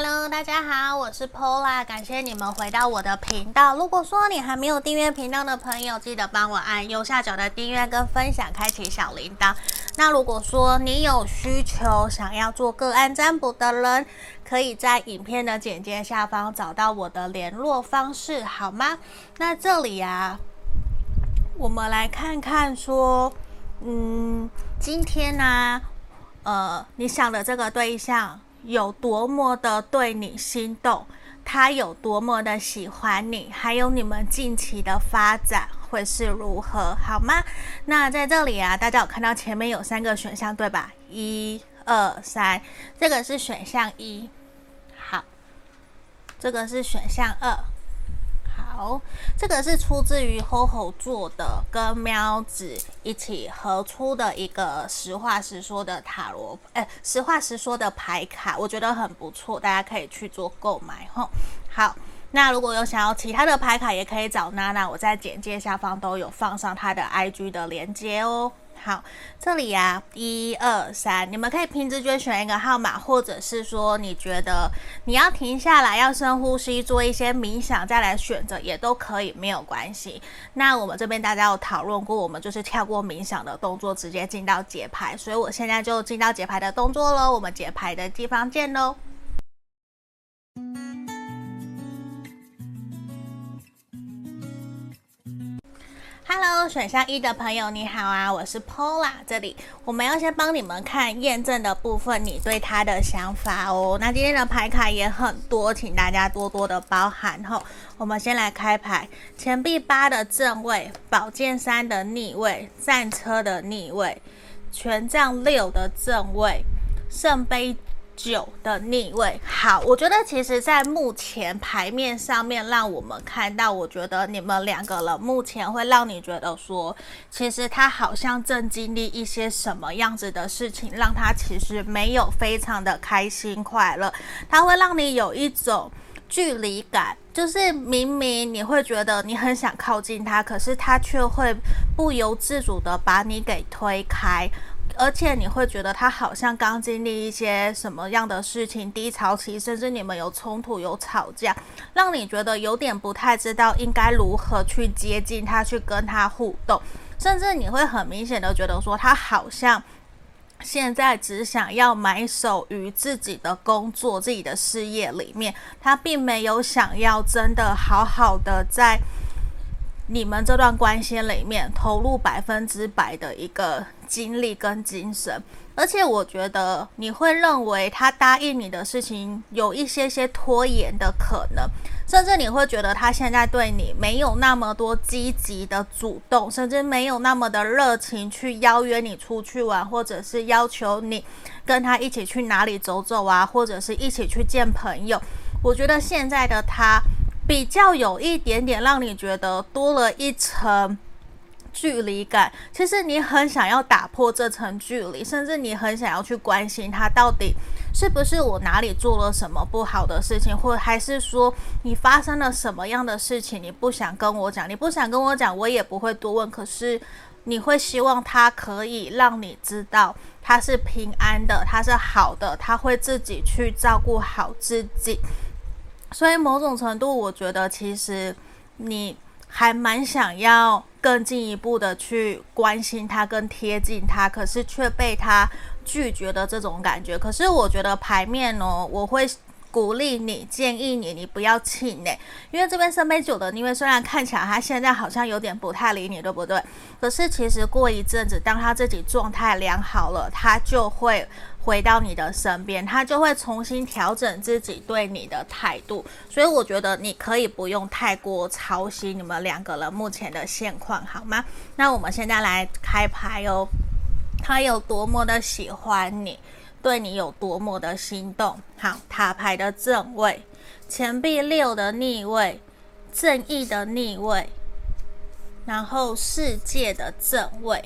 Hello，大家好，我是 Pola，感谢你们回到我的频道。如果说你还没有订阅频道的朋友，记得帮我按右下角的订阅跟分享，开启小铃铛。那如果说你有需求想要做个案占卜的人，可以在影片的简介下方找到我的联络方式，好吗？那这里啊，我们来看看说，嗯，今天呢、呃，你想的这个对象。有多么的对你心动，他有多么的喜欢你，还有你们近期的发展会是如何，好吗？那在这里啊，大家有看到前面有三个选项对吧？一、二、三，这个是选项一，好，这个是选项二。好，这个是出自于 HoHo 做的，跟喵子一起合出的一个实话实说的塔罗，哎，实话实说的牌卡，我觉得很不错，大家可以去做购买吼。好，那如果有想要其他的牌卡，也可以找娜娜，我在简介下方都有放上她的 IG 的链接哦。好，这里呀、啊，一二三，你们可以凭直觉选一个号码，或者是说你觉得你要停下来，要深呼吸，做一些冥想，再来选择也都可以，没有关系。那我们这边大家有讨论过，我们就是跳过冥想的动作，直接进到节拍，所以我现在就进到节拍的动作喽。我们节拍的地方见喽。Hello，选项一的朋友你好啊，我是 Pola，这里我们要先帮你们看验证的部分，你对他的想法哦。那今天的牌卡也很多，请大家多多的包涵吼。我们先来开牌，钱币八的正位，宝剑三的逆位，战车的逆位，权杖六的正位，圣杯。九的逆位，好，我觉得其实，在目前牌面上面，让我们看到，我觉得你们两个人目前会让你觉得说，其实他好像正经历一些什么样子的事情，让他其实没有非常的开心快乐，他会让你有一种距离感，就是明明你会觉得你很想靠近他，可是他却会不由自主的把你给推开。而且你会觉得他好像刚经历一些什么样的事情，低潮期，甚至你们有冲突、有吵架，让你觉得有点不太知道应该如何去接近他，去跟他互动，甚至你会很明显的觉得说他好像现在只想要埋首于自己的工作、自己的事业里面，他并没有想要真的好好的在。你们这段关系里面投入百分之百的一个精力跟精神，而且我觉得你会认为他答应你的事情有一些些拖延的可能，甚至你会觉得他现在对你没有那么多积极的主动，甚至没有那么的热情去邀约你出去玩，或者是要求你跟他一起去哪里走走啊，或者是一起去见朋友。我觉得现在的他。比较有一点点让你觉得多了一层距离感，其实你很想要打破这层距离，甚至你很想要去关心他到底是不是我哪里做了什么不好的事情，或还是说你发生了什么样的事情，你不想跟我讲，你不想跟我讲，我也不会多问。可是你会希望他可以让你知道他是平安的，他是好的，他会自己去照顾好自己。所以某种程度，我觉得其实你还蛮想要更进一步的去关心他、更贴近他，可是却被他拒绝的这种感觉。可是我觉得牌面哦，我会。鼓励你，建议你，你不要气馁，因为这边圣杯九的，因为虽然看起来他现在好像有点不太理你，对不对？可是其实过一阵子，当他自己状态良好了，他就会回到你的身边，他就会重新调整自己对你的态度。所以我觉得你可以不用太过操心你们两个人目前的现况，好吗？那我们现在来开牌哦，他有多么的喜欢你。对你有多么的心动？好，塔牌的正位，钱币六的逆位，正义的逆位，然后世界的正位。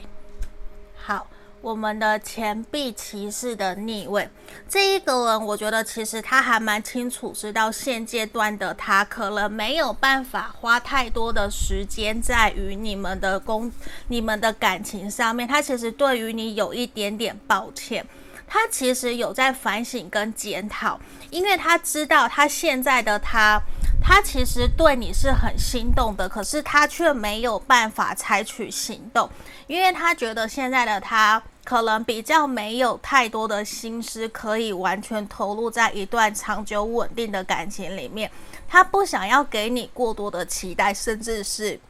好，我们的钱币骑士的逆位，这一个人，我觉得其实他还蛮清楚，知道现阶段的他可能没有办法花太多的时间在于你们的工、你们的感情上面。他其实对于你有一点点抱歉。他其实有在反省跟检讨，因为他知道他现在的他，他其实对你是很心动的，可是他却没有办法采取行动，因为他觉得现在的他可能比较没有太多的心思可以完全投入在一段长久稳定的感情里面，他不想要给你过多的期待，甚至是。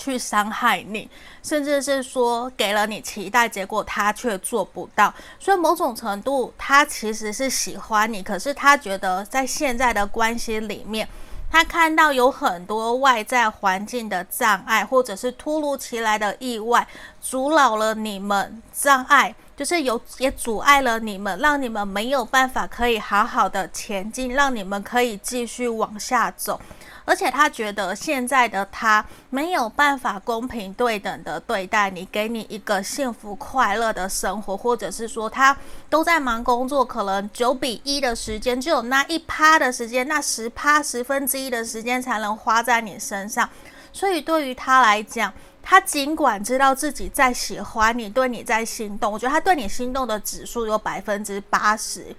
去伤害你，甚至是说给了你期待，结果他却做不到。所以某种程度，他其实是喜欢你，可是他觉得在现在的关系里面，他看到有很多外在环境的障碍，或者是突如其来的意外，阻扰了你们障碍，就是有也阻碍了你们，让你们没有办法可以好好的前进，让你们可以继续往下走。而且他觉得现在的他没有办法公平对等的对待你，给你一个幸福快乐的生活，或者是说他都在忙工作，可能九比一的时间，只有那一趴的时间，那十趴十分之一的时间才能花在你身上。所以对于他来讲，他尽管知道自己在喜欢你，对你在心动，我觉得他对你心动的指数有百分之八十。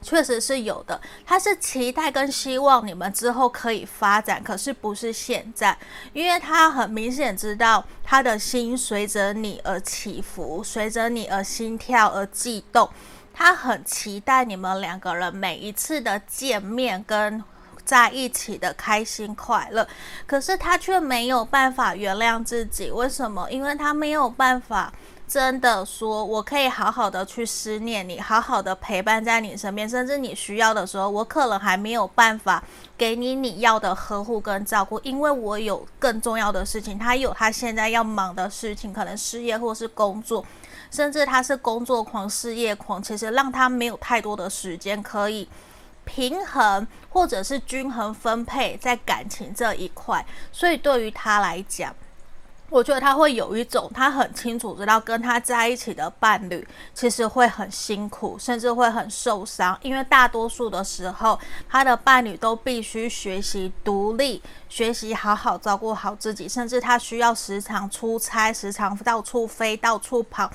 确实是有的，他是期待跟希望你们之后可以发展，可是不是现在，因为他很明显知道他的心随着你而起伏，随着你而心跳而悸动，他很期待你们两个人每一次的见面跟在一起的开心快乐，可是他却没有办法原谅自己，为什么？因为他没有办法。真的说，我可以好好的去思念你，好好的陪伴在你身边，甚至你需要的时候，我可能还没有办法给你你要的呵护跟照顾，因为我有更重要的事情，他有他现在要忙的事情，可能事业或是工作，甚至他是工作狂、事业狂，其实让他没有太多的时间可以平衡或者是均衡分配在感情这一块，所以对于他来讲。我觉得他会有一种，他很清楚知道跟他在一起的伴侣其实会很辛苦，甚至会很受伤，因为大多数的时候，他的伴侣都必须学习独立，学习好好照顾好自己，甚至他需要时常出差，时常到处飞，到处跑。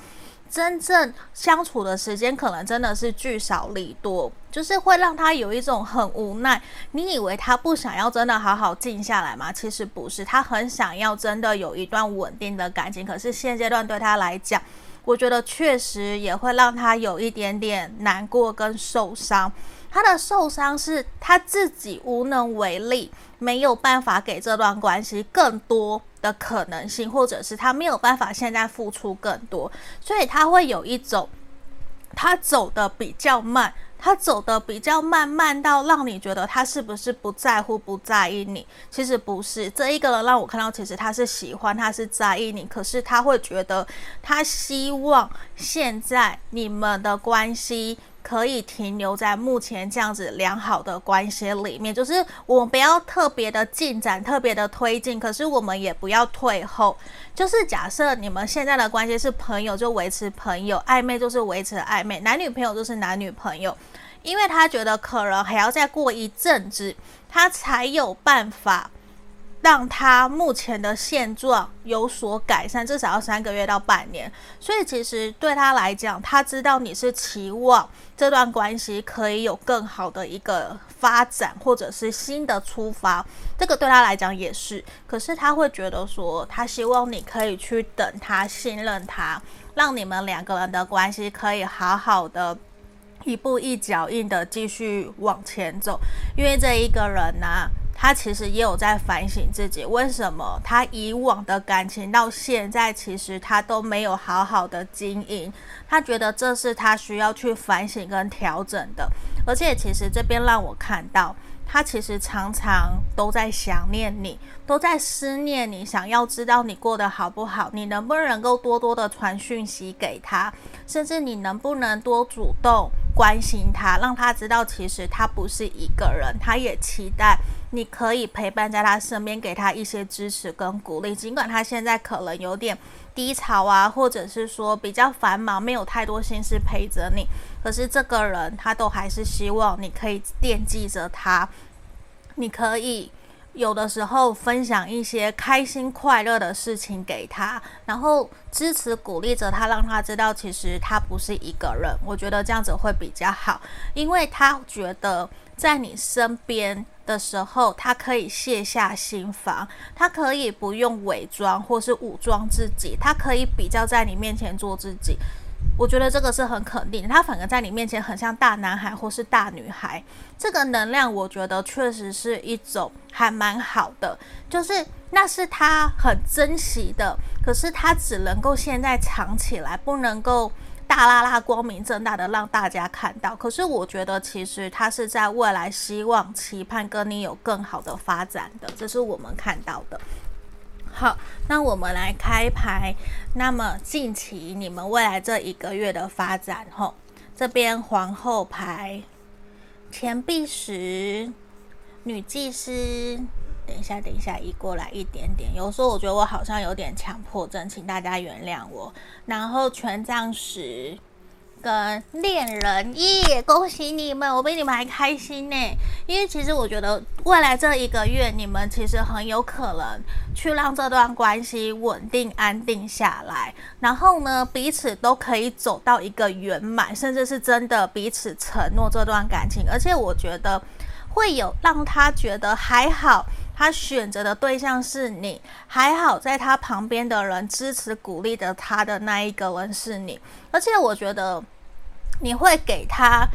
真正相处的时间可能真的是聚少离多，就是会让他有一种很无奈。你以为他不想要真的好好静下来吗？其实不是，他很想要真的有一段稳定的感情。可是现阶段对他来讲，我觉得确实也会让他有一点点难过跟受伤。他的受伤是他自己无能为力，没有办法给这段关系更多的可能性，或者是他没有办法现在付出更多，所以他会有一种他走的比较慢，他走的比较慢，慢到让你觉得他是不是不在乎、不在意你？其实不是，这一个人让我看到，其实他是喜欢，他是在意你，可是他会觉得他希望现在你们的关系。可以停留在目前这样子良好的关系里面，就是我们不要特别的进展，特别的推进，可是我们也不要退后。就是假设你们现在的关系是朋友，就维持朋友；暧昧就是维持暧昧；男女朋友就是男女朋友。因为他觉得可能还要再过一阵子，他才有办法。让他目前的现状有所改善，至少要三个月到半年。所以其实对他来讲，他知道你是期望这段关系可以有更好的一个发展，或者是新的出发。这个对他来讲也是。可是他会觉得说，他希望你可以去等他，信任他，让你们两个人的关系可以好好的一步一脚印的继续往前走。因为这一个人呢、他其实也有在反省自己，为什么他以往的感情到现在，其实他都没有好好的经营。他觉得这是他需要去反省跟调整的。而且，其实这边让我看到，他其实常常都在想念你，都在思念你，想要知道你过得好不好，你能不能够多多的传讯息给他，甚至你能不能多主动关心他，让他知道其实他不是一个人，他也期待。你可以陪伴在他身边，给他一些支持跟鼓励。尽管他现在可能有点低潮啊，或者是说比较繁忙，没有太多心思陪着你，可是这个人他都还是希望你可以惦记着他，你可以有的时候分享一些开心快乐的事情给他，然后支持鼓励着他，让他知道其实他不是一个人。我觉得这样子会比较好，因为他觉得在你身边的时候，他可以卸下心防，他可以不用伪装或是武装自己，他可以比较在你面前做自己。我觉得这个是很肯定，他反而在你面前很像大男孩或是大女孩，这个能量我觉得确实是一种还蛮好的，就是那是他很珍惜的，可是他只能够现在藏起来，不能够大剌剌光明正大的让大家看到。可是我觉得其实他是在未来希望期盼跟你有更好的发展的，这是我们看到的。好，那我们来开牌。那么近期你们未来这一个月的发展，吼，这边皇后牌、钱币石、女祭司。等一下，等一下，移过来一点点。有时候我觉得我好像有点强迫症，请大家原谅我。然后权杖十。跟恋人一，恭喜你们，我比你们还开心呢。因为其实我觉得未来这一个月，你们其实很有可能去让这段关系稳定安定下来，然后呢，彼此都可以走到一个圆满，甚至是真的彼此承诺这段感情。而且我觉得会有让他觉得还好，他选择的对象是你，还好在他旁边的人支持鼓励的他的那一个人是你。而且我觉得。你会给他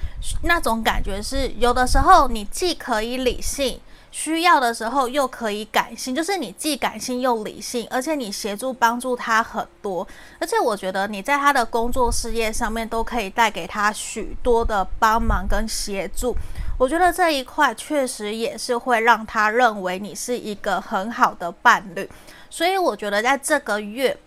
那种感觉是，有的时候你既可以理性，需要的时候又可以感性，就是你既感性又理性，而且你协助帮助他很多，而且我觉得你在他的工作事业上面都可以带给他许多的帮忙跟协助，我觉得这一块确实也是会让他认为你是一个很好的伴侣，所以我觉得在这个月。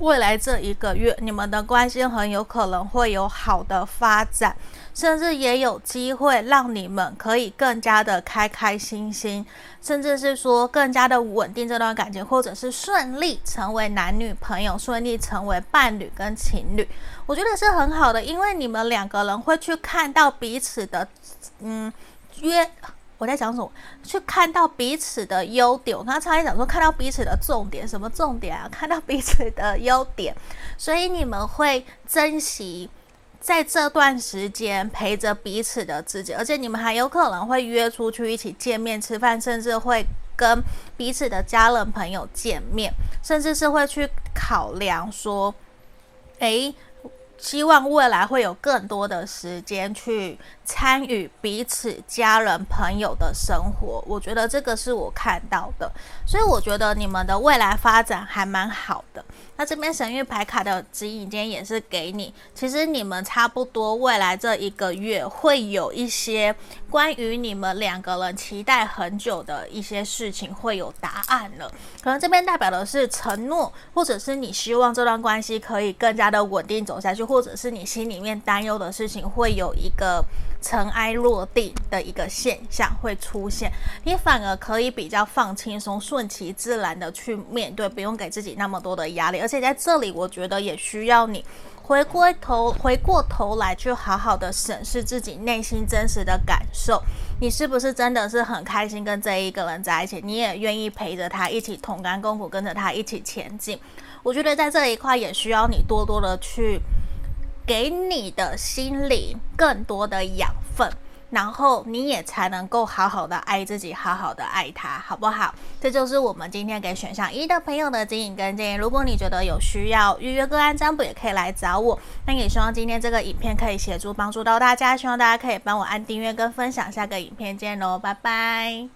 未来这一个月，你们的关系很有可能会有好的发展，甚至也有机会让你们可以更加的开开心心，甚至是说更加的稳定这段感情，或者是顺利成为男女朋友，顺利成为伴侣跟情侣。我觉得是很好的，因为你们两个人会去看到彼此的，嗯，约。我在讲什么？去看到彼此的优点。我刚刚差点讲说，看到彼此的重点，什么重点啊？看到彼此的优点，所以你们会珍惜在这段时间陪着彼此的自己，而且你们还有可能会约出去一起见面吃饭，甚至会跟彼此的家人朋友见面，甚至是会去考量说，诶。希望未来会有更多的时间去参与彼此家人朋友的生活，我觉得这个是我看到的，所以我觉得你们的未来发展还蛮好的。那这边神域牌卡的指引间也是给你，其实你们差不多未来这一个月会有一些关于你们两个人期待很久的一些事情会有答案了。可能这边代表的是承诺，或者是你希望这段关系可以更加的稳定走下去，或者是你心里面担忧的事情会有一个尘埃落定的一个现象会出现，你反而可以比较放轻松、顺其自然的去面对，不用给自己那么多的压力。而且在这里，我觉得也需要你回过头、回过头来，去好好的审视自己内心真实的感受。你是不是真的是很开心跟这一个人在一起？你也愿意陪着他一起同甘共苦，跟着他一起前进？我觉得在这一块也需要你多多的去给你的心灵更多的养分。然后你也才能够好好的爱自己，好好的爱他，好不好？这就是我们今天给选项一的朋友的指引跟建议。如果你觉得有需要预约个案占卜，也可以来找我。那也希望今天这个影片可以协助帮助到大家，希望大家可以帮我按订阅跟分享。下个影片见喽，拜拜。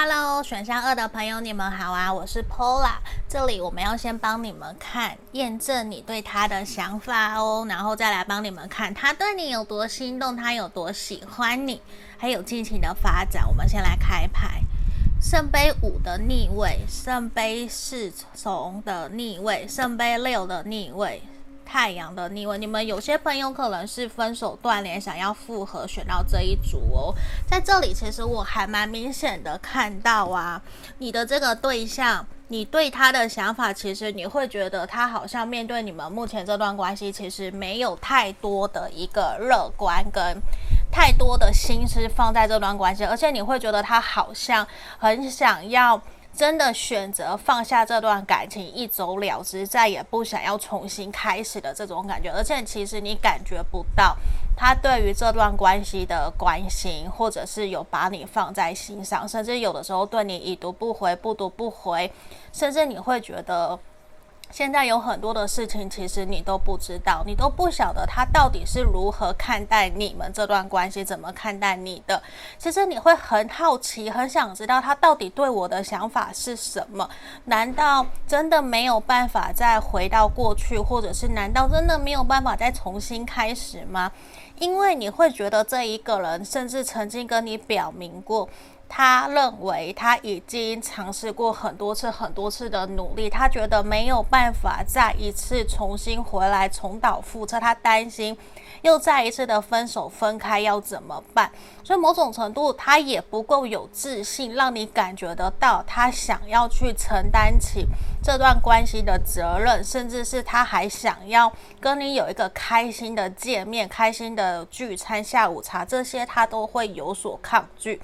Hello，选项二的朋友，你们好啊，我是 Pola，。这里我们要先帮你们看，验证你对他的想法哦，然后再来帮你们看他对你有多心动，他有多喜欢你，还有近期的发展。我们先来开牌，圣杯五的逆位，圣杯侍从的逆位，圣杯六的逆位。太阳的逆位，你们有些朋友可能是分手断联，想要复合，选到这一组哦。在这里，其实我还蛮明显的看到啊，你的这个对象你对他的想法，其实你会觉得他好像面对你们目前这段关系，其实没有太多的一个乐观跟太多的心思放在这段关系，而且你会觉得他好像很想要真的选择放下这段感情，一走了之，再也不想要重新开始的这种感觉，而且其实你感觉不到。他对于这段关系的关心，或者是有把你放在心上，甚至有的时候对你已读不回、不读不回，甚至你会觉得现在有很多的事情，其实你都不知道，你都不晓得他到底是如何看待你们这段关系，怎么看待你的。其实你会很好奇，很想知道他到底对我的想法是什么？难道真的没有办法再回到过去，或者是难道真的没有办法再重新开始吗？因为你会觉得这一个人，甚至曾经跟你表明过，他认为他已经尝试过很多次、很多次的努力，他觉得没有办法再一次重新回来，重蹈覆辙，他担心。又再一次的分手分开要怎么办？所以某种程度他也不够有自信，让你感觉得到他想要去承担起这段关系的责任，甚至是他还想要跟你有一个开心的见面、开心的聚餐、下午茶，这些他都会有所抗拒。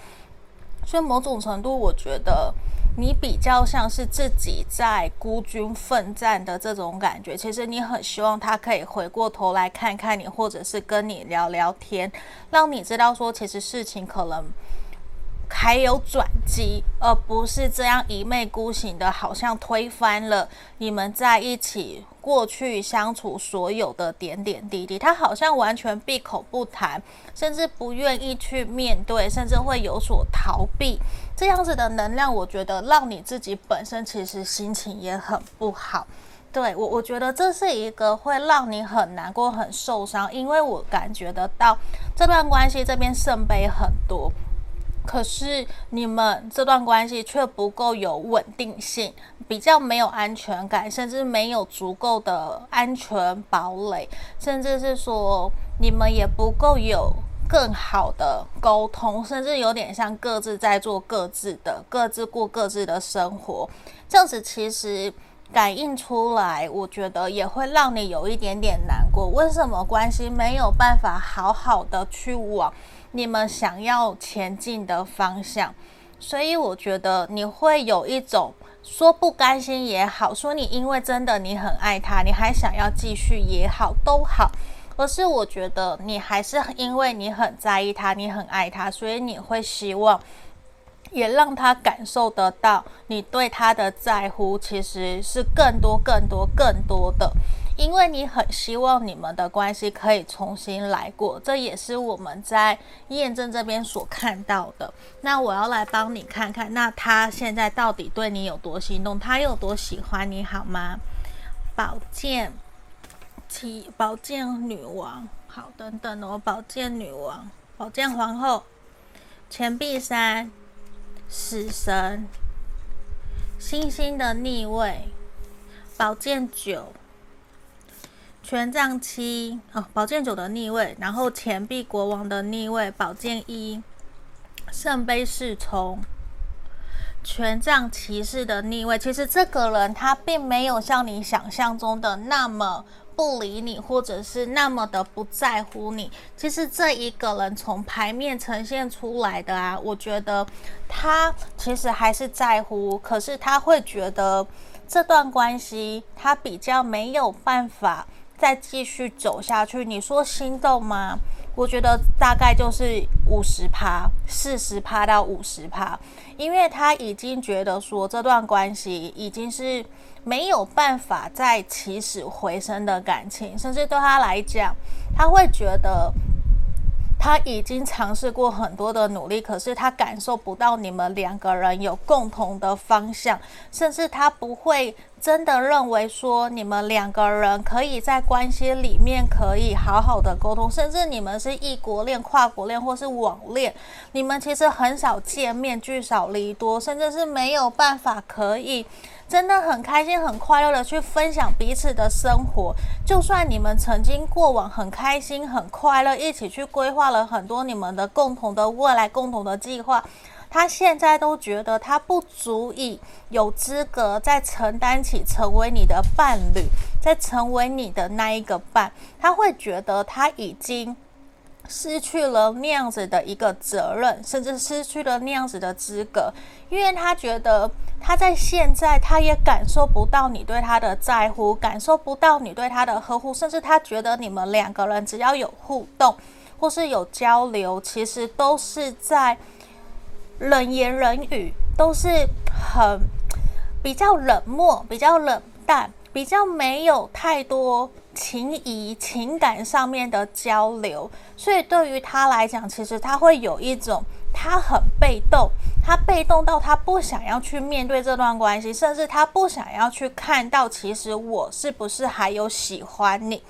所以某种程度，我觉得。你比较像是自己在孤军奋战的这种感觉，其实你很希望他可以回过头来看看你，或者是跟你聊聊天，让你知道说，其实事情可能。还有转机，而不是这样一昧孤行的，好像推翻了你们在一起过去相处所有的点点滴滴。他好像完全闭口不谈，甚至不愿意去面对，甚至会有所逃避。这样子的能量，我觉得让你自己本身其实心情也很不好。对，我，我觉得这是一个会让你很难过、很受伤，因为我感觉得到这段关系这边圣杯很多。可是你们这段关系却不够有稳定性，比较没有安全感，甚至没有足够的安全堡垒，甚至是说你们也不够有更好的沟通，甚至有点像各自在做各自的，各自过各自的生活。这样子其实感应出来，我觉得也会让你有一点点难过。为什么关系没有办法好好的去往你们想要前进的方向，所以我觉得你会有一种说不甘心也好，说你因为真的你很爱他，你还想要继续也好，都好。而是我觉得你还是因为你很在意他，你很爱他，所以你会希望也让他感受得到你对他的在乎，其实是更多、更多、更多的。因为你很希望你们的关系可以重新来过，这也是我们在验证这边所看到的。那我要来帮你看看，那他现在到底对你有多心动，他有多喜欢你，好吗？宝剑七，宝剑女王，好，等等哦，宝剑女王，宝剑皇后，钱币三，死神，星星的逆位，宝剑九。权杖七哦，宝剑九的逆位，然后钱币国王的逆位，宝剑一，圣杯侍从，权杖骑士的逆位。其实这个人他并没有像你想象中的那么不理你，或者是那么的不在乎你。其实这一个人从牌面呈现出来的啊，我觉得他其实还是在乎，可是他会觉得这段关系他比较没有办法。再继续走下去，你说心动吗？我觉得大概就是五十趴，四十趴到五十趴，因为他已经觉得说这段关系已经是没有办法再起死回生的感情，甚至对他来讲，他会觉得。他已经尝试过很多的努力，可是他感受不到你们两个人有共同的方向，甚至他不会真的认为说你们两个人可以在关系里面可以好好的沟通，甚至你们是异国恋、跨国恋或是网恋，你们其实很少见面，聚少离多，甚至是没有办法可以。真的很开心、很快乐的去分享彼此的生活。就算你们曾经过往很开心、很快乐，一起去规划了很多你们的共同的未来、共同的计划，他现在都觉得他不足以有资格再承担起成为你的伴侣，再成为你的那一个伴，他会觉得他已经。失去了那样子的一个责任，甚至失去了那样子的资格，因为他觉得他在现在他也感受不到你对他的在乎，感受不到你对他的呵护，甚至他觉得你们两个人只要有互动或是有交流，其实都是在冷言冷语，都是很比较冷漠、比较冷淡、比较没有太多。情谊、情感上面的交流，所以对于他来讲，其实他会有一种他很被动，他被动到他不想要去面对这段关系，甚至他不想要去看到，其实我是不是还有喜欢你？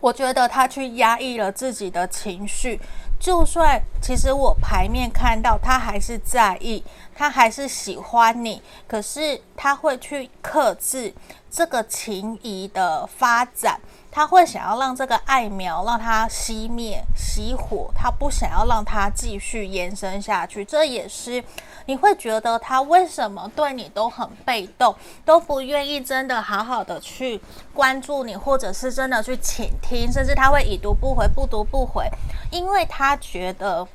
我觉得他去压抑了自己的情绪，就算其实我牌面看到他还是在意，他还是喜欢你，可是他会去克制。这个情谊的发展，他会想要让这个爱苗让它熄灭、熄火，他不想要让它继续延伸下去。这也是你会觉得他为什么对你都很被动，都不愿意真的好好的去关注你，或者是真的去倾听，甚至他会已读不回、不读不回，因为他觉得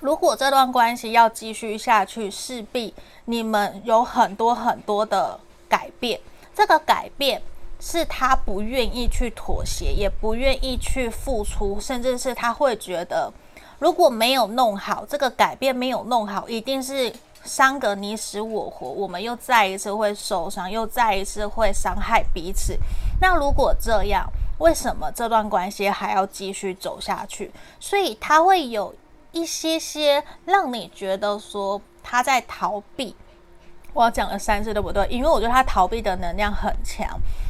如果这段关系要继续下去，势必你们有很多很多的改变。这个改变是他不愿意去妥协，也不愿意去付出，甚至是他会觉得，如果没有弄好，这个改变没有弄好，一定是伤个你死我活，我们又再一次会受伤，又再一次会伤害彼此。那如果这样，为什么这段关系还要继续走下去？所以他会有一些些让你觉得说他在逃避。我要讲了三次对不对？因为我觉得他逃避的能量很强，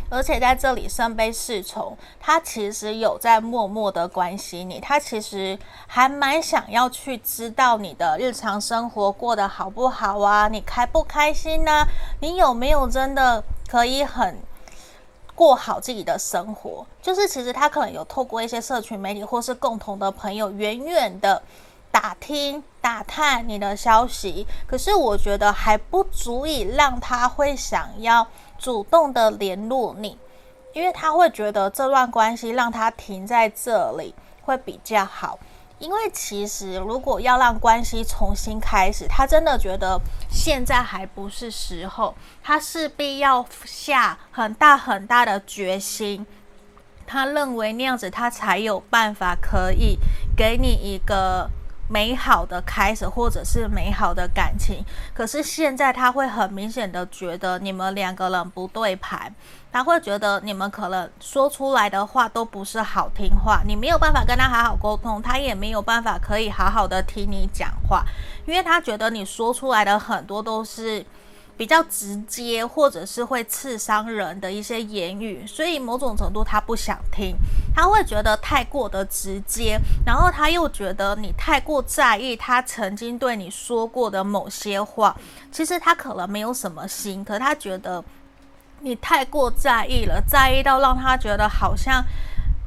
而且在这里圣杯侍从，他其实有在默默的关心你，他其实还蛮想要去知道你的日常生活过得好不好啊，你开不开心呢？你有没有真的可以很过好自己的生活？就是其实他可能有透过一些社群媒体或是共同的朋友，远远的。打听、打探你的消息，可是我觉得还不足以让他会想要主动的联络你，因为他会觉得这段关系让他停在这里会比较好。因为其实如果要让关系重新开始，他真的觉得现在还不是时候，他势必要下很大很大的决心。他认为那样子他才有办法可以给你一个。美好的开始，或者是美好的感情，可是现在他会很明显的觉得你们两个人不对盘，他会觉得你们可能说出来的话都不是好听话，你没有办法跟他好好沟通，他也没有办法可以好好的听你讲话，因为他觉得你说出来的很多都是。比较直接，或者是会刺伤人的一些言语，所以某种程度他不想听，他会觉得太过的直接，然后他又觉得你太过在意他曾经对你说过的某些话，其实他可能没有什么心，可他觉得你太过在意了，在意到让他觉得好像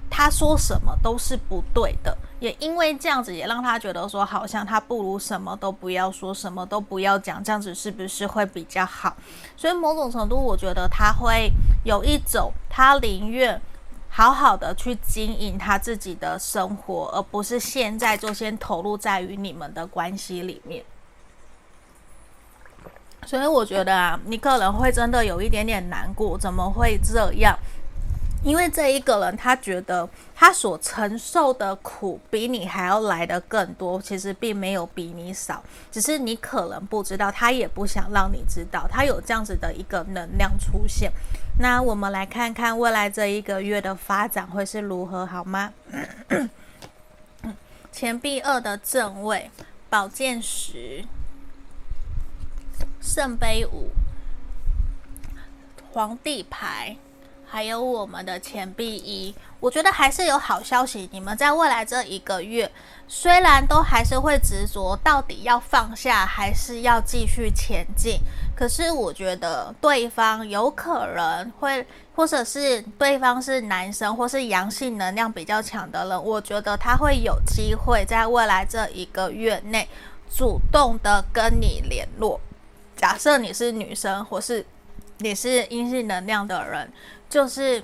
他说什么都是不对的。也因为这样子，也让他觉得说，好像他不如什么都不要说，什么都不要讲，这样子是不是会比较好？所以某种程度，我觉得他会有一种，他宁愿好好的去经营他自己的生活，而不是现在就先投入在于你们的关系里面。所以我觉得啊，你可能会真的有一点点难过，怎么会这样？因为这一个人，他觉得他所承受的苦比你还要来的更多，其实并没有比你少，只是你可能不知道，他也不想让你知道，他有这样子的一个能量出现。那我们来看看未来这一个月的发展会是如何，好吗？钱币二的正位，宝剑十，圣杯五，皇帝牌。还有我们的钱币一，我觉得还是有好消息。你们在未来这一个月，虽然都还是会执着到底要放下，还是要继续前进，可是我觉得对方有可能会，或者是对方是男生，或是阳性能量比较强的人，我觉得他会有机会在未来这一个月内主动的跟你联络。假设你是女生，或是你是阴性能量的人，就是，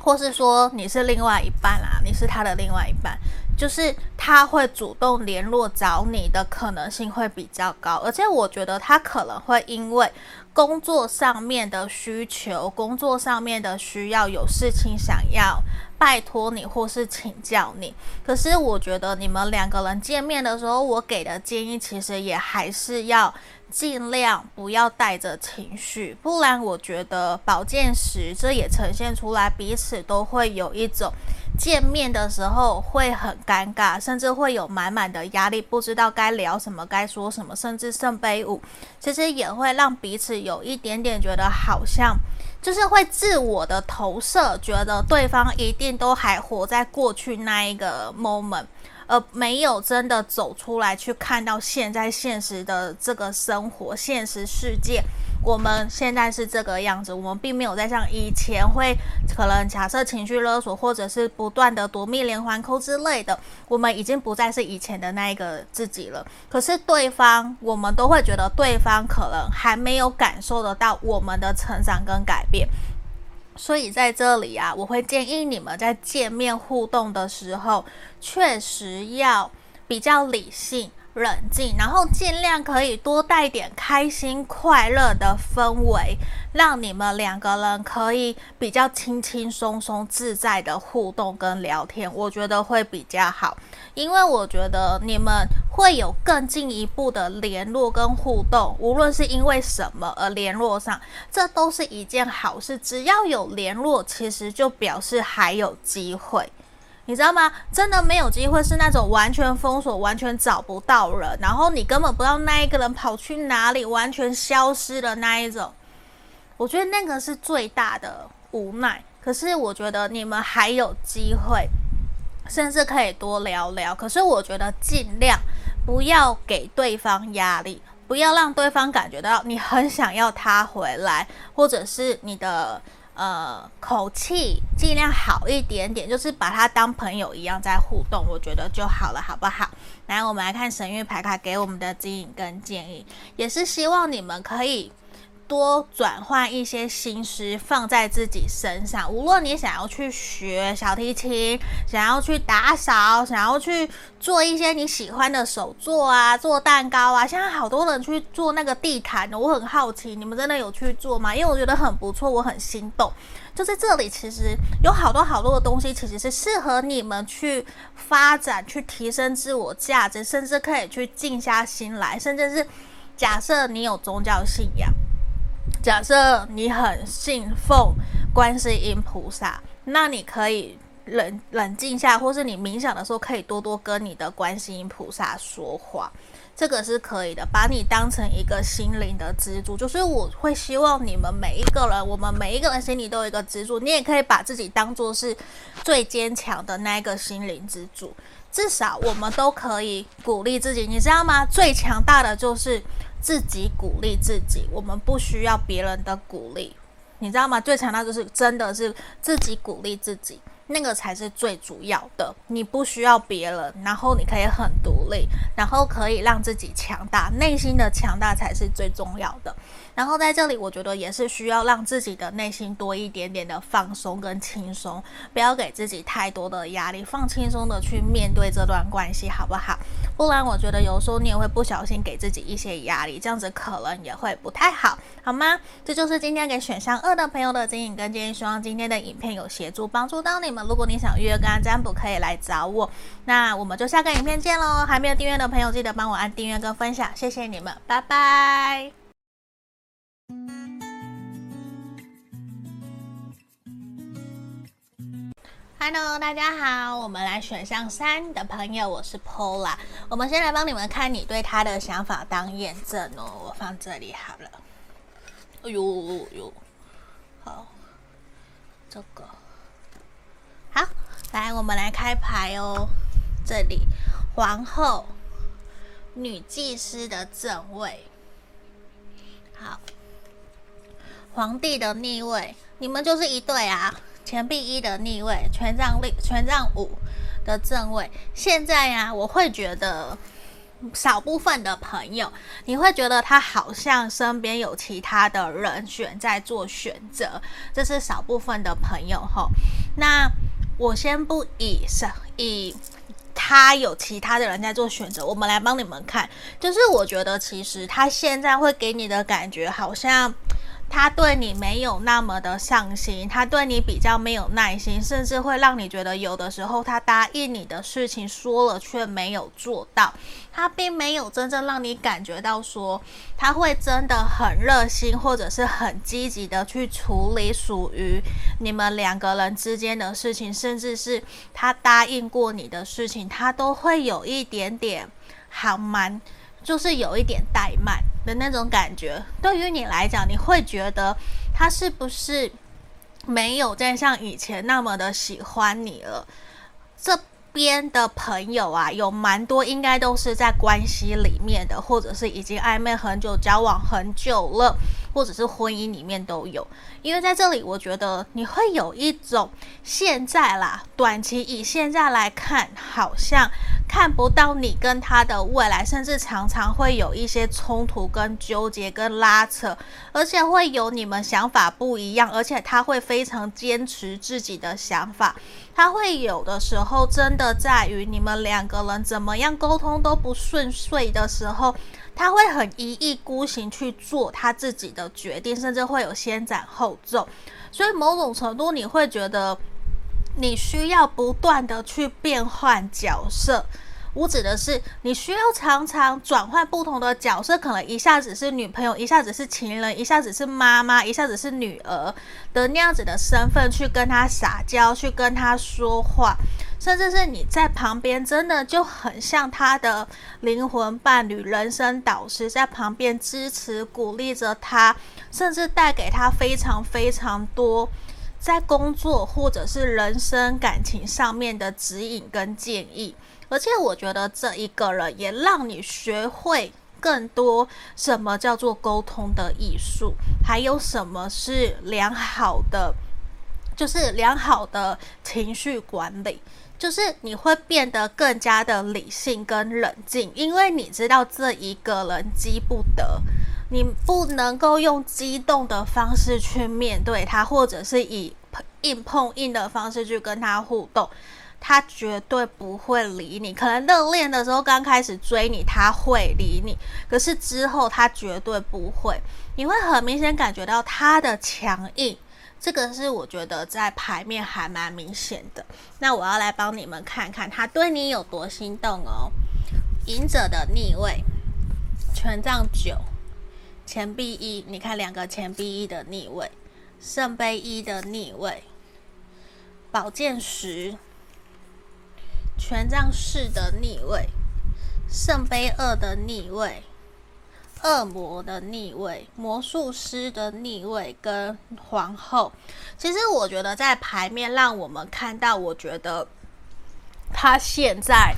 或是说你是另外一半啦，你是他的另外一半，就是他会主动联络找你的可能性会比较高，而且我觉得他可能会因为工作上面的需求、工作上面的需要，有事情想要拜托你或是请教你。可是我觉得你们两个人见面的时候，我给的建议其实也还是要。尽量不要带着情绪，不然我觉得宝剑十这也呈现出来，彼此都会有一种见面的时候会很尴尬，甚至会有满满的压力，不知道该聊什么，该说什么，甚至圣杯五，其实也会让彼此有一点点觉得好像就是会自我的投射，觉得对方一定都还活在过去那一个 moment。而没有真的走出来去看到现在现实的这个生活，现实世界，我们现在是这个样子，我们并没有在像以前会可能假设情绪勒索，或者是不断的夺命连环扣之类的，我们已经不再是以前的那一个自己了。可是对方，我们都会觉得对方可能还没有感受得到我们的成长跟改变。所以在这里啊，我会建议你们在见面互动的时候，确实要比较理性。冷静，然后尽量可以多带点开心、快乐的氛围，让你们两个人可以比较轻轻松松、自在的互动跟聊天，我觉得会比较好。因为我觉得你们会有更进一步的联络跟互动，无论是因为什么而联络上，这都是一件好事。只要有联络，其实就表示还有机会。你知道吗？真的没有机会是那种完全封锁、完全找不到人，然后你根本不知道那一个人跑去哪里，完全消失的那一种。我觉得那个是最大的无奈。可是我觉得你们还有机会，甚至可以多聊聊。可是我觉得尽量不要给对方压力，不要让对方感觉到你很想要他回来，或者是你的。呃，口气尽量好一点点，就是把他当朋友一样在互动，我觉得就好了，好不好？来，我们来看神谕牌卡给我们的指引跟建议，也是希望你们可以。多转换一些心思放在自己身上，无论你想要去学小提琴，想要去打扫，想要去做一些你喜欢的手作啊，做蛋糕啊。现在好多人去做那个地毯的，我很好奇，你们真的有去做吗？因为我觉得很不错，我很心动。就在这里，其实有好多好多的东西，其实是适合你们去发展、去提升自我价值，甚至可以去静下心来，甚至是假设你有宗教信仰。假设你很信奉观世音菩萨，那你可以冷冷静下，或是你冥想的时候，可以多多跟你的观世音菩萨说话，这个是可以的。把你当成一个心灵的支柱，就是我会希望你们每一个人，我们每一个人心里都有一个支柱。你也可以把自己当做是最坚强的那一个心灵支柱，至少我们都可以鼓励自己，你知道吗？最强大的就是。自己鼓励自己，我们不需要别人的鼓励，你知道吗？最强大就是真的是自己鼓励自己，那个才是最主要的。你不需要别人，然后你可以很独立，然后可以让自己强大，内心的强大才是最重要的。然后在这里，我觉得也是需要让自己的内心多一点点的放松跟轻松，不要给自己太多的压力，放轻松的去面对这段关系，好不好？不然我觉得有时候你也会不小心给自己一些压力，这样子可能也会不太好，好吗？这就是今天给选项二的朋友的指引跟建议，希望今天的影片有协助帮助到你们。如果你想预约个案占卜，可以来找我。那我们就下个影片见喽！还没有订阅的朋友，记得帮我按订阅跟分享，谢谢你们，拜拜。Hello，大家好，我们来选项三的朋友，我是 Pola。我们先来帮你们看你对他的想法当验证哦。我放这里好了。哎呦呦，好，这个好，来，我们来开牌哦。这里皇后、女祭司的正位，好。皇帝的逆位，你们就是一对啊！钱币一的逆位，权杖六、权杖五的正位。现在呀、我会觉得少部分的朋友，你会觉得他好像身边有其他的人选在做选择，这是少部分的朋友吼。那我先不以是以他有其他的人在做选择，我们来帮你们看，就是我觉得其实他现在会给你的感觉好像。他对你没有那么的上心，他对你比较没有耐心，甚至会让你觉得有的时候他答应你的事情说了却没有做到，他并没有真正让你感觉到说他会真的很热心或者是很积极的去处理属于你们两个人之间的事情，甚至是他答应过你的事情，他都会有一点点好慢。就是有一点怠慢的那种感觉，对于你来讲，你会觉得他是不是没有再像以前那么的喜欢你了？这边的朋友啊，有蛮多应该都是在关系里面的，或者是已经暧昧很久、交往很久了，或者是婚姻里面都有。因为在这里，我觉得你会有一种现在啦，短期以现在来看，好像。看不到你跟他的未来，甚至常常会有一些冲突、跟纠结、跟拉扯，而且会有你们想法不一样，而且他会非常坚持自己的想法。他会有的时候真的在于你们两个人怎么样沟通都不顺遂的时候，他会很一意孤行去做他自己的决定，甚至会有先斩后奏。所以某种程度你会觉得。你需要不断的去变换角色，我指的是你需要常常转换不同的角色，可能一下子是女朋友，一下子是情人，一下子是妈妈，一下子是女儿的那样子的身份去跟他撒娇，去跟他说话，甚至是你在旁边真的就很像他的灵魂伴侣、人生导师，在旁边支持、鼓励着他，甚至带给他非常非常多。在工作或者是人生感情上面的指引跟建议，而且我觉得这一个人也让你学会更多什么叫做沟通的艺术，还有什么是良好的，就是良好的情绪管理，就是你会变得更加的理性跟冷静，因为你知道这一个人急不得。你不能够用激动的方式去面对他，或者是以硬碰硬的方式去跟他互动，他绝对不会理你。可能热恋的时候刚开始追你，他会理你，可是之后他绝对不会。你会很明显感觉到他的强硬，这个是我觉得在牌面还蛮明显的。那我要来帮你们看看他对你有多心动哦。隐者的逆位，权杖九。钱币一，你看两个钱币一的逆位，圣杯一的逆位，宝剑十，权杖四的逆位，圣杯二的逆位，恶魔的逆位，魔术师的逆位跟皇后。其实我觉得在牌面让我们看到，我觉得他现在。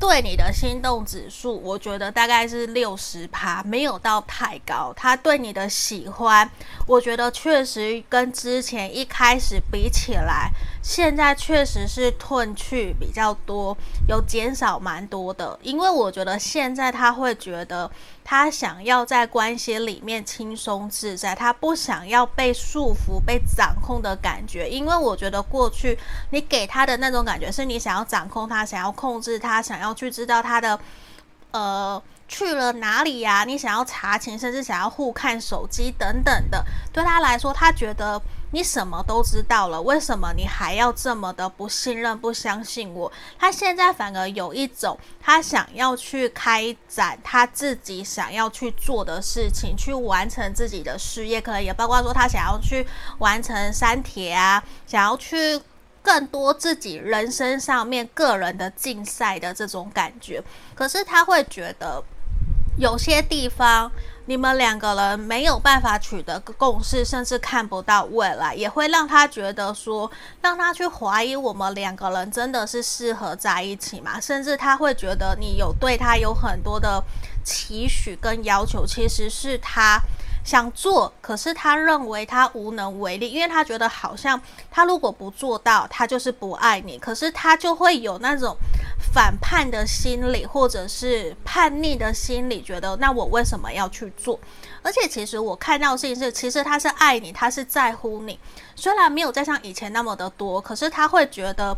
对你的心动指数，我觉得大概是六十趴，没有到太高。他对你的喜欢，我觉得确实跟之前一开始比起来，现在确实是褪去比较多，有减少蛮多的。因为我觉得现在他会觉得。他想要在关系里面轻松自在，他不想要被束缚、被掌控的感觉。因为我觉得过去你给他的那种感觉，是你想要掌控他，想要控制他，想要去知道他的，呃，去了哪里呀？你想要查勤，甚至想要互看手机等等的。对他来说，他觉得。你什么都知道了，为什么你还要这么的不信任、不相信我？他现在反而有一种，他想要去开展他自己想要去做的事情，去完成自己的事业，可能也包括说他想要去完成三铁啊，想要去更多自己人生上面个人的竞赛的这种感觉。可是他会觉得有些地方。你们两个人没有办法取得共识，甚至看不到未来，也会让他觉得说，让他去怀疑我们两个人真的是适合在一起吗？甚至他会觉得你有对他有很多的期许跟要求，其实是他想做，可是他认为他无能为力，因为他觉得好像他如果不做到，他就是不爱你。可是他就会有那种反叛的心理，或者是叛逆的心理，觉得那我为什么要去做？而且其实我看到的事情是，其实他是爱你，他是在乎你，虽然没有再像以前那么的多，可是他会觉得。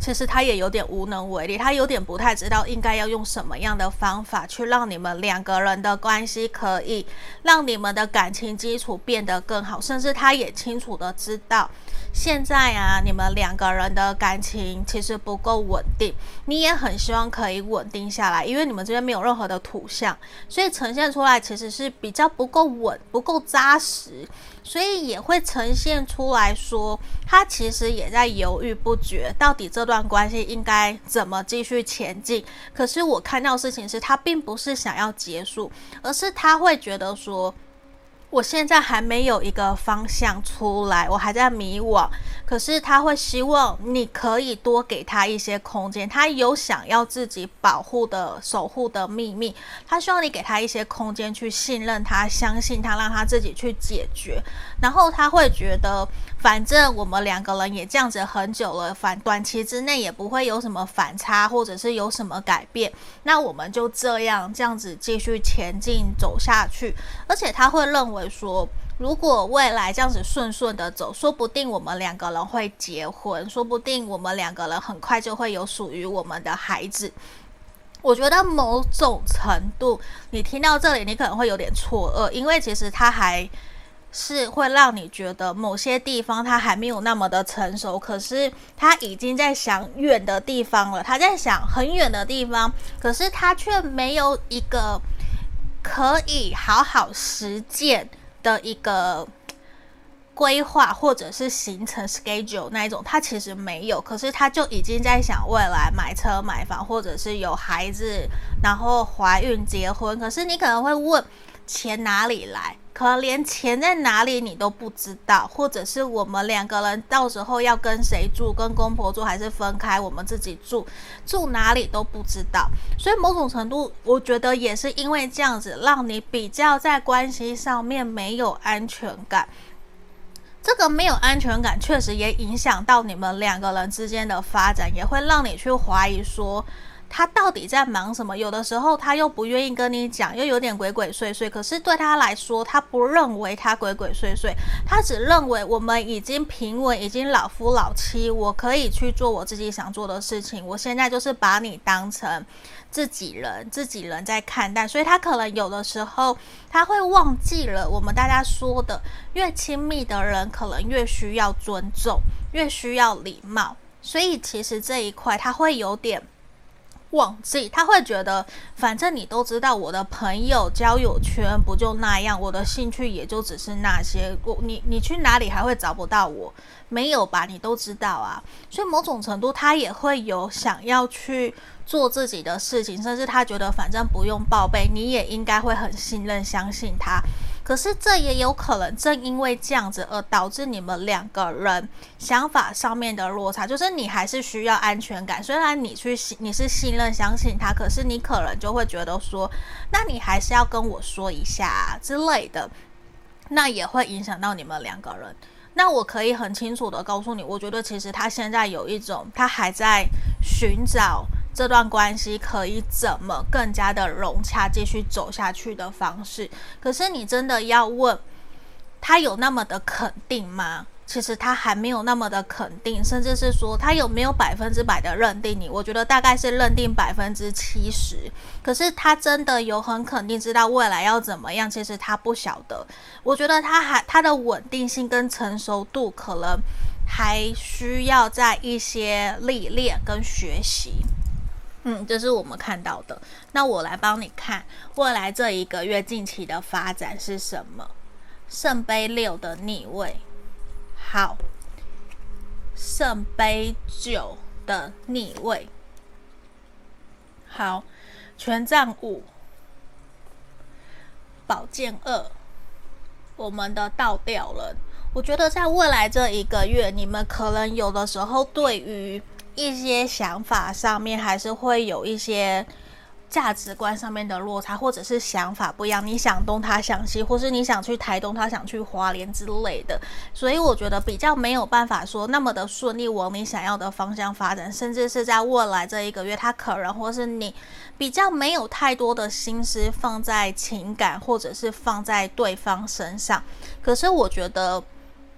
其实他也有点无能为力，他有点不太知道应该要用什么样的方法去让你们两个人的关系可以让你们的感情基础变得更好，甚至他也清楚的知道，现在啊，你们两个人的感情其实不够稳定，你也很希望可以稳定下来，因为你们这边没有任何的土象，所以呈现出来其实是比较不够稳、不够扎实。所以也会呈现出来说，他其实也在犹豫不决，到底这段关系应该怎么继续前进。可是我看到事情是他并不是想要结束，而是他会觉得说。我现在还没有一个方向出来，我还在迷惘。可是他会希望你可以多给他一些空间，他有想要自己保护的、守护的秘密，他希望你给他一些空间去信任他、相信他，让他自己去解决。然后他会觉得，反正我们两个人也这样子很久了，反短期之内也不会有什么反差，或者是有什么改变，那我们就这样这样子继续前进走下去。而且他会认为。说，如果未来这样子顺顺的走，说不定我们两个人会结婚，说不定我们两个人很快就会有属于我们的孩子。我觉得某种程度，你听到这里，你可能会有点错愕，因为其实他还是会让你觉得某些地方他还没有那么的成熟，可是他已经在想远的地方了，他在想很远的地方，可是他却没有一个。可以好好实践的一个规划，或者是行程 schedule 那一种，他其实没有，可是他就已经在想未来买车买房，或者是有孩子，然后怀孕结婚。可是你可能会问，钱哪里来？可能连钱在哪里你都不知道，或者是我们两个人到时候要跟谁住，跟公婆住还是分开，我们自己住，住哪里都不知道。所以某种程度，我觉得也是因为这样子，让你比较在关系上面没有安全感。这个没有安全感，确实也影响到你们两个人之间的发展，也会让你去怀疑说。他到底在忙什么？有的时候他又不愿意跟你讲，又有点鬼鬼祟祟。可是对他来说，他不认为他鬼鬼祟祟，他只认为我们已经平稳，已经老夫老妻，我可以去做我自己想做的事情。我现在就是把你当成自己人，自己人在看待。所以他可能有的时候他会忘记了我们大家说的，越亲密的人可能越需要尊重，越需要礼貌。所以其实这一块他会有点。忘记，他会觉得，反正你都知道，我的朋友交友圈不就那样，我的兴趣也就只是那些。我你你去哪里还会找不到我？没有吧？你都知道啊。所以某种程度，他也会有想要去做自己的事情，甚至他觉得反正不用报备，你也应该会很信任、相信他。可是这也有可能，正因为这样子而导致你们两个人想法上面的落差。就是你还是需要安全感，虽然你去信你是信任相信他，可是你可能就会觉得说，那你还是要跟我说一下啊之类的，那也会影响到你们两个人。那我可以很清楚的告诉你，我觉得其实他现在有一种，他还在寻找。这段关系可以怎么更加的融洽，继续走下去的方式？可是你真的要问他有那么的肯定吗？其实他还没有那么的肯定，甚至是说他有没有百分之百的认定你？我觉得大概是认定百分之七十。可是他真的有很肯定知道未来要怎么样？其实他不晓得。我觉得他还他的稳定性跟成熟度可能还需要在一些历练跟学习。嗯，这是我们看到的。那我来帮你看未来这一个月近期的发展是什么？圣杯六的逆位，好，圣杯九的逆位，好，权杖五，宝剑二，我们的倒吊人。我觉得在未来这一个月，你们可能有的时候对于一些想法上面还是会有一些价值观上面的落差，或者是想法不一样，你想东他想西，或是你想去台东，他想去华莲之类的，所以我觉得比较没有办法说那么的顺利往你想要的方向发展，甚至是在未来这一个月，他可能或是你比较没有太多的心思放在情感，或者是放在对方身上，可是我觉得。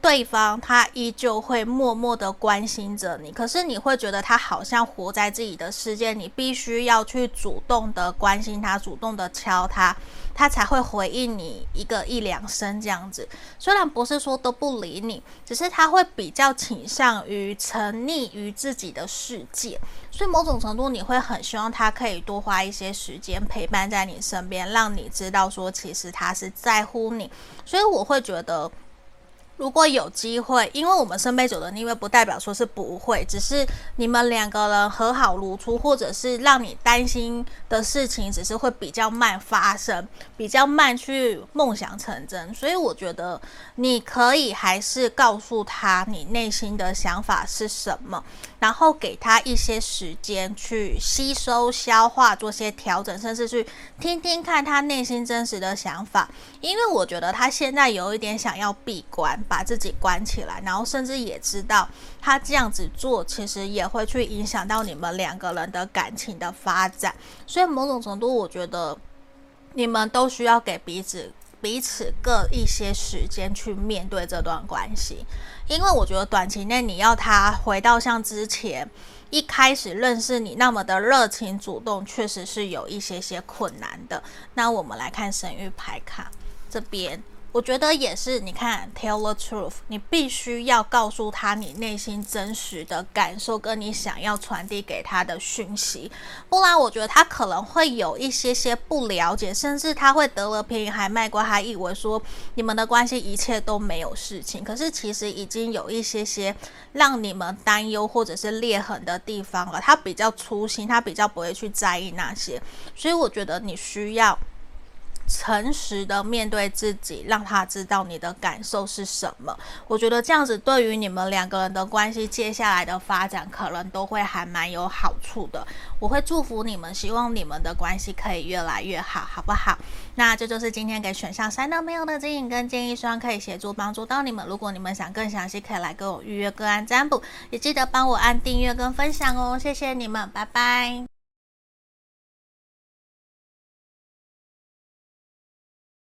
对方他依旧会默默的关心着你，可是你会觉得他好像活在自己的世界，你必须要去主动的关心他，主动的敲他，他才会回应你一个一两声这样子。虽然不是说都不理你，只是他会比较倾向于沉溺于自己的世界，所以某种程度你会很希望他可以多花一些时间陪伴在你身边，让你知道说其实他是在乎你。所以我会觉得。如果有机会，因为我们圣杯九的逆位不代表说是不会，只是你们两个人和好如初，或者是让你担心的事情，只是会比较慢发生，比较慢去梦想成真。所以我觉得你可以还是告诉他你内心的想法是什么，然后给他一些时间去吸收、消化、做些调整，甚至去听听看他内心真实的想法。因为我觉得他现在有一点想要闭关。把自己关起来，然后甚至也知道他这样子做，其实也会去影响到你们两个人的感情的发展。所以某种程度，我觉得你们都需要给彼此彼此各一些时间去面对这段关系。因为我觉得短期内你要他回到像之前一开始认识你那么的热情主动，确实是有一些些困难的。那我们来看神域牌卡这边。我觉得也是，你看，tell the truth，你必须要告诉他你内心真实的感受，跟你想要传递给他的讯息，不然我觉得他可能会有一些些不了解，甚至他会得了便宜还卖乖，还以为说你们的关系一切都没有事情，可是其实已经有一些些让你们担忧或者是裂痕的地方了。他比较粗心，他比较不会去在意那些，所以我觉得你需要。诚实的面对自己，让他知道你的感受是什么。我觉得这样子对于你们两个人的关系接下来的发展，可能都会还蛮有好处的。我会祝福你们，希望你们的关系可以越来越好，好不好？那这就是今天给选项三的朋友的指引跟建议，希望可以协助帮助到你们。如果你们想更详细，可以来跟我预约个案占卜，也记得帮我按订阅跟分享哦。谢谢你们，拜拜。